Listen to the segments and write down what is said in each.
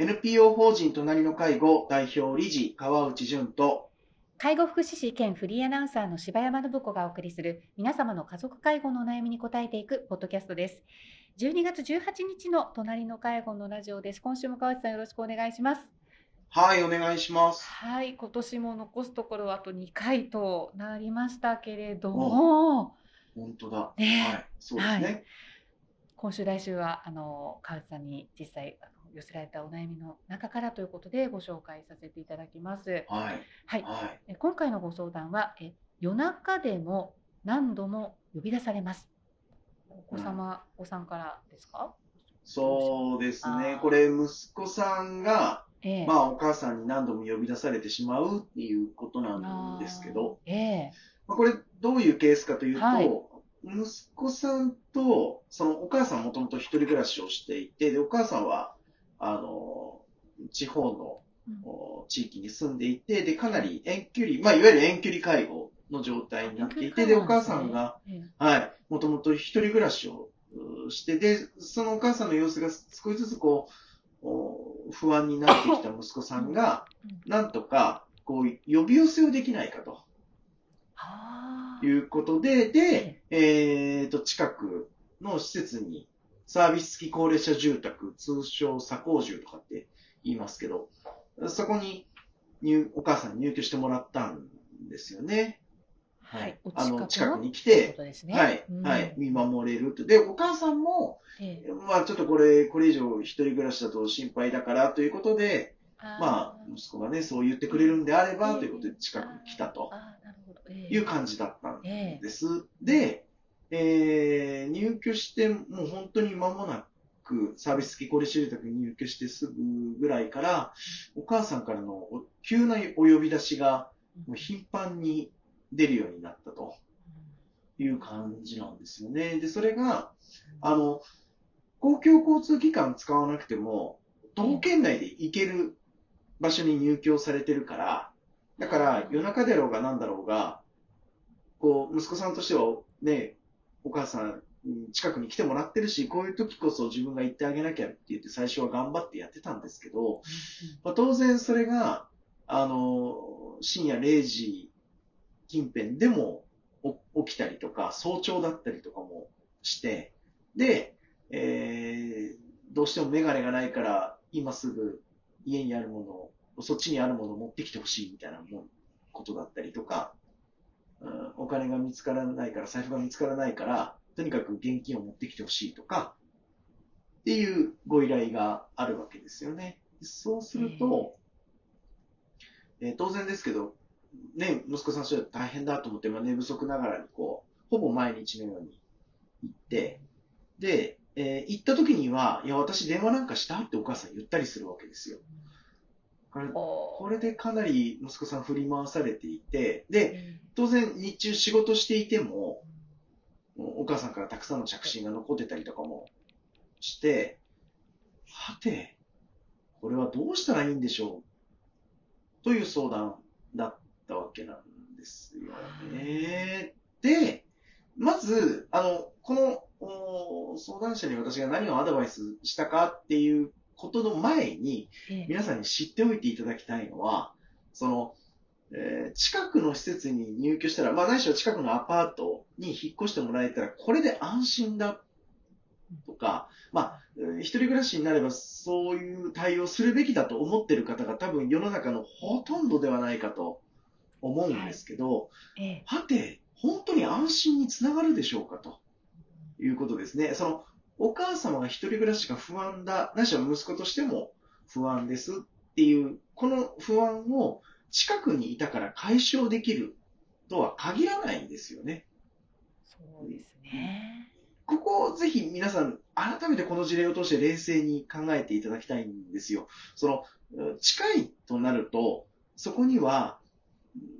NPO 法人隣の介護代表理事川内淳と介護福祉士兼フリーアナウンサーの柴山信子がお送りする皆様の家族介護のお悩みに答えていくポッドキャストです。12月18日の隣の介護のラジオです。今週も川内さんよろしくお願いします。はい、お願いします。はい、今年も残すところあと2回となりましたけれども、本当だ。ねはい、そうですね。今週来週はあの川内さんに実際寄せられたお悩みの中からということでご紹介させていただきます。はい、はい、は今回のご相談はえ夜中でも何度も呼び出されます。お子様、お子さんからですか？そうですあねー。これ、息子さんが、ええ。まあ、お母さんに何度も呼び出されてしまうっていうことなんですけど、えまあ、これ、どういうケースかというと、はい。息子さんと、そのお母さんもともと一人暮らしをしていて、で、お母さんは、あの、地方のうん。お地域に住んでいて、で、かなり遠距離、まあ、いわゆる遠距離介護の状態になっていて、で、お母さんが、、ええ。はい、もともと一人暮らしをうして、で、そのお母さんの様子が少しずつこう、お不安になってきた息子さんが、なんとか、こう、呼び寄せをできないかと。あいうことで、で、えっと、近くの施設に、サービス付き高齢者住宅、通称左高住とかって言いますけど、そこに入、お母さんに入居してもらったんですよね。ーはい、おあの、近くに来て、とですね。はい、うん。はい、見守れると。で、お母さんも、ええ。まあちょっとこれ、これ以上一人暮らしだと心配だからということで、まあ息子がね、そう言ってくれるんであれば、ということで近くに来たとあーなるほど。ええ。いう感じだったんええ。です。で、えー入居してもう本当に間もなく、サービス付き高齢者住宅に入居してすぐぐらいから、お母さんからの急なお呼び出しがもう頻繁に出るようになったという感じなんですよね。で、それが、あの、公共交通機関使わなくても、徒歩圏内で行ける場所に入居されてるから、だから夜中だろうが何だろうが、こう、息子さんとしてはね、お母さんに近くに来てもらってるし、こういう時こそ自分が行ってあげなきゃって言って最初は頑張ってやってたんですけど、まあ、当然それが、あの、深夜0時近辺でもお起きたりとか、早朝だったりとかもして、で、えーどうしてもメガネがないから、今すぐ家にあるものを、そっちにあるものを持ってきてほしいみたいなもんことだったりとか、うん、お金が見つからないから、財布が見つからないから、とにかく現金を持ってきてほしいとか、っていうご依頼があるわけですよね。そうすると、えー当然ですけど、ね、息子さんそれ大変だと思って、まあ、寝不足ながらにこう、ほぼ毎日のように行って、で、えー行った時には、いや、私電話なんかしたってお母さん言ったりするわけですよ。これここれでかなり息子さん振り回されていて、で、え当然日中仕事していても、お母さんからたくさんの着信が残ってたりとかもして、はて、これはどうしたらいいんでしょうという相談だったわけなんですよね。で、まず、あの、このお相談者に私が何をアドバイスしたかっていうことの前に、ええ皆さんに知っておいていただきたいのは、その、えー近くの施設に入居したら、まあ、ないしは近くのアパートに引っ越してもらえたら、これで安心だとか、まあ、えー一人暮らしになればそういう対応するべきだと思ってる方が多分世の中のほとんどではないかと思うんですけど、ええはて、本当に安心につながるでしょうかということですね。その、お母様が一人暮らしが不安だ、ないしは息子としても不安ですっていう、この不安を近くにいたから解消できるとは限らないんですよね。そうですね。ここをぜひ皆さん、改めてこの事例を通して冷静に考えていただきたいんですよ。その、うん近いとなると、そこには、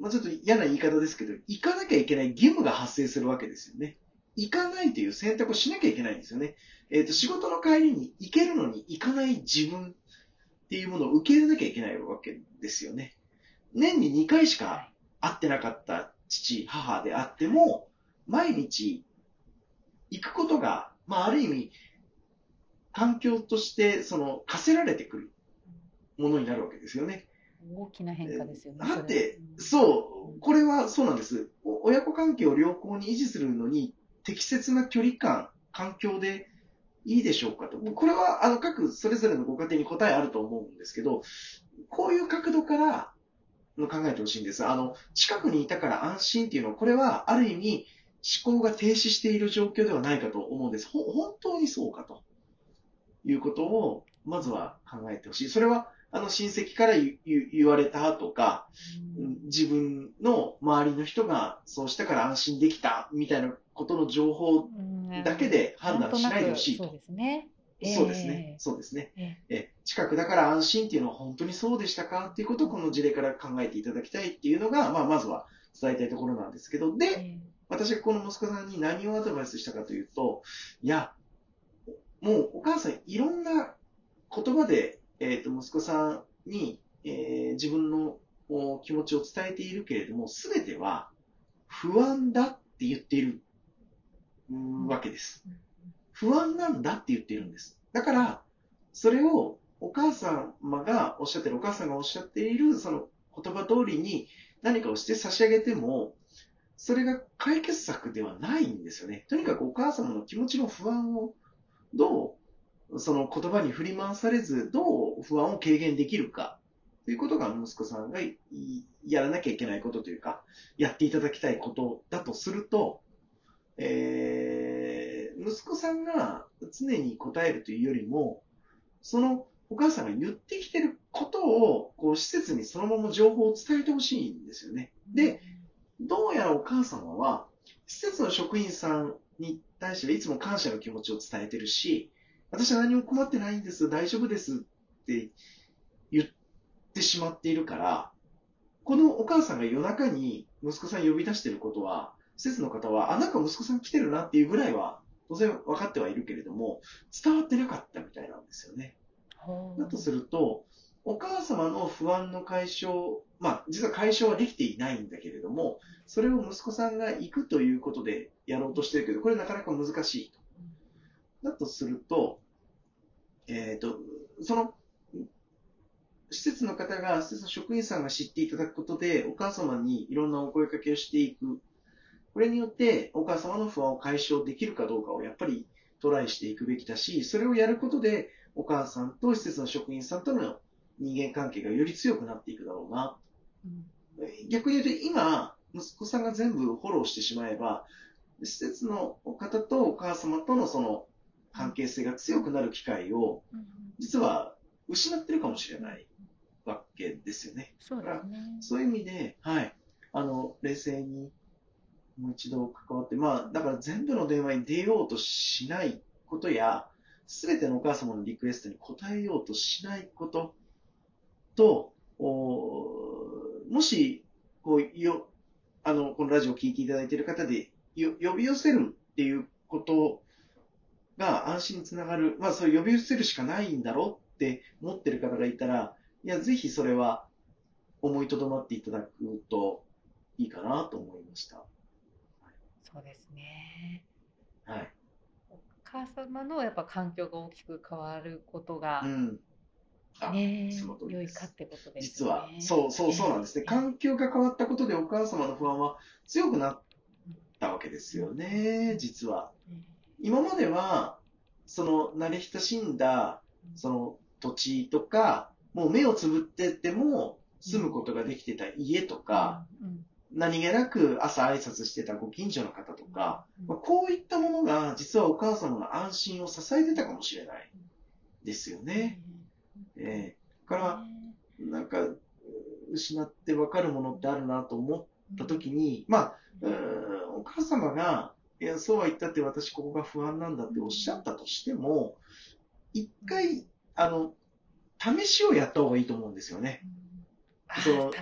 まあ、ちょっと嫌な言い方ですけど、行かなきゃいけない義務が発生するわけですよね。行かないという選択をしなきゃいけないんですよね。えっ、と、仕事の帰りに行けるのに行かない自分っていうものを受け入れなきゃいけないわけですよね。年に2回しか会ってなかった父、母であっても、毎日行くことが、まあ、ある意味、環境として、その、課せられてくるものになるわけですよね。大きな変化ですよね。だってそう、これはそうなんです。お親子関係を良好に維持するのに適切な距離感、環境でいいでしょうかと。これは、あの、各それぞれのご家庭に答えあると思うんですけど、こういう角度からの考えてほしいんです。あの、近くにいたから安心っていうのは、これはある意味思考が停止している状況ではないかと思うんです。ほ本当にそうかということを、まずは考えてほしい。それは、あの、親戚から言われたとか、自分の周りの人がそうしたから安心できたみたいなことの情報だけで判断しないでほしいとそうですね。そうですね。そうですね。ええ。え近くだから安心っていうのは本当にそうでしたか？っていうことをこの事例から考えていただきたいっていうのが、まあ、まずは伝えたいところなんですけど、で、え私がこの息子さんに何をアドバイスしたかというと、いや、もうお母さんいろんな言葉で、えっ、と、息子さんに、えー自分のお気持ちを伝えているけれども、すべては不安だって言っているうんわけです。不安なんだって言っているんです。だから、それをお母様がおっしゃってる、お母さんがおっしゃっているその言葉通りに何かをして差し上げても、それが解決策ではないんですよね。とにかくお母様の気持ちの不安をどうその言葉に振り回されず、どう不安を軽減できるかということが息子さんがやらなきゃいけないことというか、やっていただきたいことだとすると、えー、息子さんが常に答えるというよりも、そのお母さんが言ってきてることを、こう、施設にそのまま情報を伝えてほしいんですよね。で、どうやらお母様は、施設の職員さんに対してはいつも感謝の気持ちを伝えてるし、私は何も困ってないんです、大丈夫ですって言ってしまっているから、このお母さんが夜中に息子さん呼び出してることは、施設の方は、あ、なんか息子さん来てるなっていうぐらいは、当然分かってはいるけれども、伝わってなかったみたいなんですよね。だとすると、お母様の不安の解消、まあ、実は解消はできていないんだけれども、それを息子さんが行くということでやろうとしてるけど、これなかなか難しいと。だとすると、えっ、と、その、施設の方が、施設の職員さんが知っていただくことで、お母様にいろんなお声かけをしていく。これによって、お母様の不安を解消できるかどうかをやっぱりトライしていくべきだし、それをやることで、お母さんと施設の職員さんとの人間関係がより強くなっていくだろうな。うん逆に言うと、今、息子さんが全部フォローしてしまえば、施設の方とお母様とのその関係性が強くなる機会を、うん実は失ってるかもしれないわけですよね。そうですね。そういう意味で、はい、あの、冷静にもう一度関わって、まあ、だから全部の電話に出ようとしないことや、すべてのお母様のリクエストに応えようとしないことと、おもし、こう、よ、あの、このラジオを聞いていただいている方で、よ呼び寄せるっていうことが安心につながる、まあ、そういう呼び寄せるしかないんだろうって思ってる方がいたら、いや、ぜひそれは思いとどまっていただくといいかなと思いました。そうですね。はい。お母様のやっぱ環境が大きく変わることがうん。あ、良いかってことですね。実は、そうそうそうなんですね。ええ環境が変わったことでお母様の不安は強くなったわけですよね、実は。今までは、その慣れ親しんだ、その土地とか、もう目をつぶってても住むことができてた家とか、うん、何気なく朝挨拶してたご近所の方とか、うん。まあ、こういったものが実はお母様の安心を支えてたかもしれないですよね。ええ。だから、なんか、失って分かるものってあるなと思った時に、まあ、お母様が、いや、そうは言ったって私ここが不安なんだっておっしゃったとしても、一回、あの、試しをやった方がいいと思うんですよね。あその。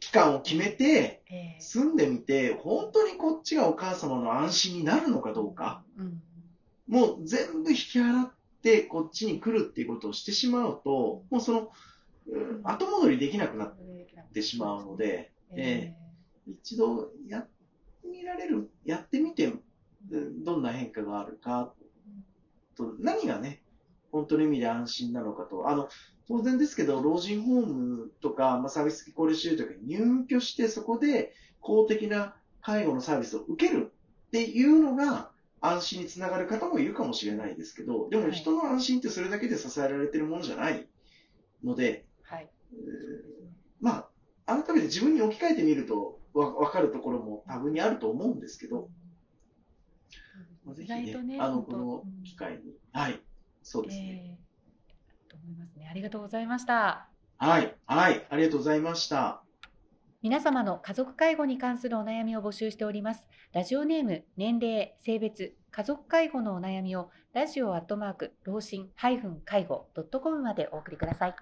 期間を決めて、ええ。住んでみて、本当にこっちがお母様の安心になるのかどうか、うんもう全部引き払ってこっちに来るっていうことをしてしまうと、もうその、うん。後戻りできなくなってしまうので、え一度やってみられる、やってみて、うんどんな変化があるかと、何がね、本当の意味で安心なのかと。あの、当然ですけど、老人ホームとか、まあ、サービス付き高齢者住宅に入居して、そこで公的な介護のサービスを受けるっていうのが、安心につながる方もいるかもしれないですけど、でも人の安心ってそれだけで支えられてるものじゃないので、はい。えーまあ、改めて自分に置き換えてみるとわ分かるところも多分にあると思うんですけど、まあぜひねね、あの、この機会に、はい、そうですね。えーと思いますね。ありがとうございました。はい、はい、ありがとうございました。皆様の家族介護に関するお悩みを募集しております。ラジオネーム、年齢、性別、家族介護のお悩みをラジオアットマーク老人介護 .com までお送りください。